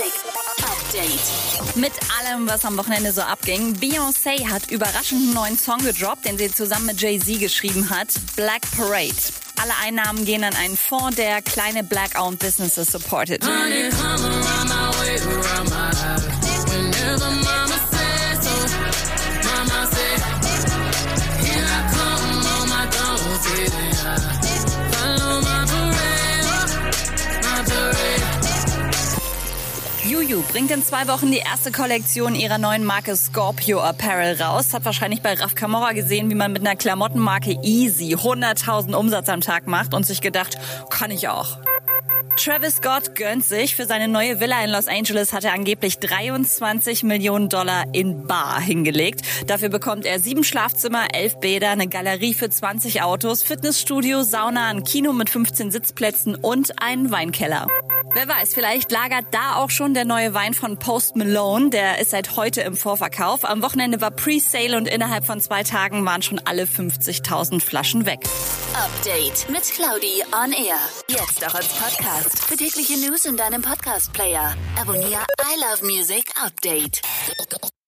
Music Update. Mit allem, was am Wochenende so abging, Beyoncé hat überraschend einen neuen Song gedroppt, den sie zusammen mit Jay-Z geschrieben hat, Black Parade. Alle Einnahmen gehen an einen Fonds, der kleine Black-owned Businesses supportet. Juju bringt in zwei Wochen die erste Kollektion ihrer neuen Marke Scorpio Apparel raus. Hat wahrscheinlich bei Raf Camora gesehen, wie man mit einer Klamottenmarke Easy 100.000 Umsatz am Tag macht und sich gedacht, kann ich auch. Travis Scott gönnt sich. Für seine neue Villa in Los Angeles hat er angeblich 23 Millionen Dollar in Bar hingelegt. Dafür bekommt er sieben Schlafzimmer, elf Bäder, eine Galerie für 20 Autos, Fitnessstudio, Sauna, ein Kino mit 15 Sitzplätzen und einen Weinkeller. Wer weiß, vielleicht lagert da auch schon der neue Wein von Post Malone. Der ist seit heute im Vorverkauf. Am Wochenende war Pre-Sale und innerhalb von zwei Tagen waren schon alle 50.000 Flaschen weg. Update mit Claudi on Air. Jetzt auch als Podcast. Für tägliche News in deinem Podcast-Player. Abonniere I Love Music Update.